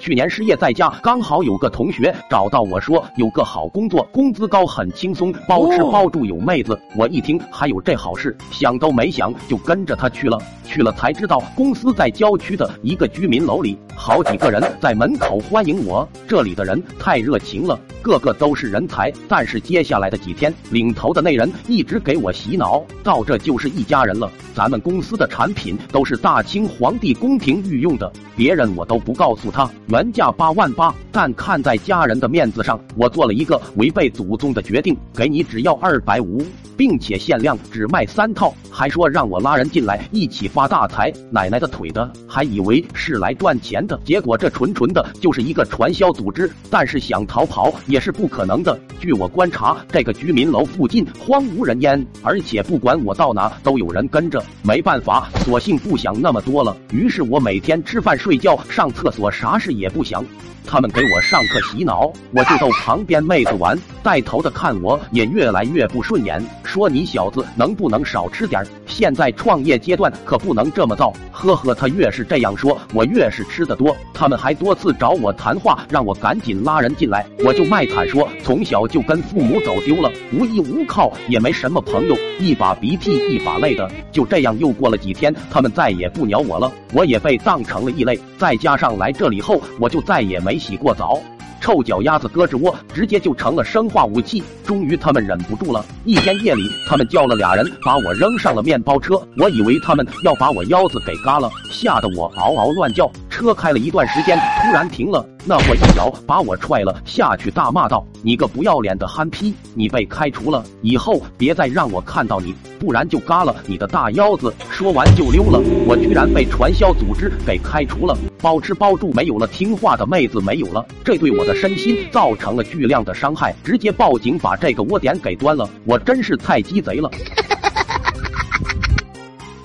去年失业在家，刚好有个同学找到我说有个好工作，工资高，很轻松，包吃包住，有妹子。我一听还有这好事，想都没想就跟着他去了。去了才知道，公司在郊区的一个居民楼里，好几个人在门口欢迎我。这里的人太热情了，个个都是人才。但是接下来的几天，领头的那人一直给我洗脑，到这就是一家人了。咱们公司的产品都是大清皇帝宫廷御用的，别人我都不告诉他。原价八万八，但看在家人的面子上，我做了一个违背祖宗的决定，给你只要二百五，并且限量只卖三套，还说让我拉人进来一起发大财。奶奶的腿的，还以为是来赚钱的，结果这纯纯的就是一个传销组织。但是想逃跑也是不可能的。据我观察，这个居民楼附近荒无人烟，而且不管我到哪都有人跟着。没办法，索性不想那么多了。于是我每天吃饭、睡觉、上厕所，啥事也不想。他们给我上课洗脑，我就逗旁边妹子玩。带头的看我也越来越不顺眼，说你小子能不能少吃点？现在创业阶段可不能这么造。呵呵，他越是这样说，我越是吃得多。他们还多次找我谈话，让我赶紧拉人进来。我就卖惨说，从小就跟父母走丢了，无依无靠，也没什么朋友，一把鼻涕一把泪的。就这样又过了几天，他们再也不鸟我了，我也被当成了异类。再加上来这里后，我就再也没洗过澡。臭脚丫子胳肢窝直接就成了生化武器。终于他们忍不住了，一天夜里，他们叫了俩人把我扔上了面包车。我以为他们要把我腰子给嘎了，吓得我嗷嗷乱叫。车开了一段时间，突然停了。那货一脚把我踹了下去，大骂道：“你个不要脸的憨批，你被开除了，以后别再让我看到你，不然就嘎了你的大腰子。”说完就溜了。我居然被传销组织给开除了，包吃包住没有了，听话的妹子没有了，这对我的身心造成了巨量的伤害，直接报警把这个窝点给端了。我真是太鸡贼了！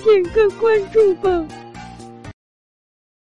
点个关注吧。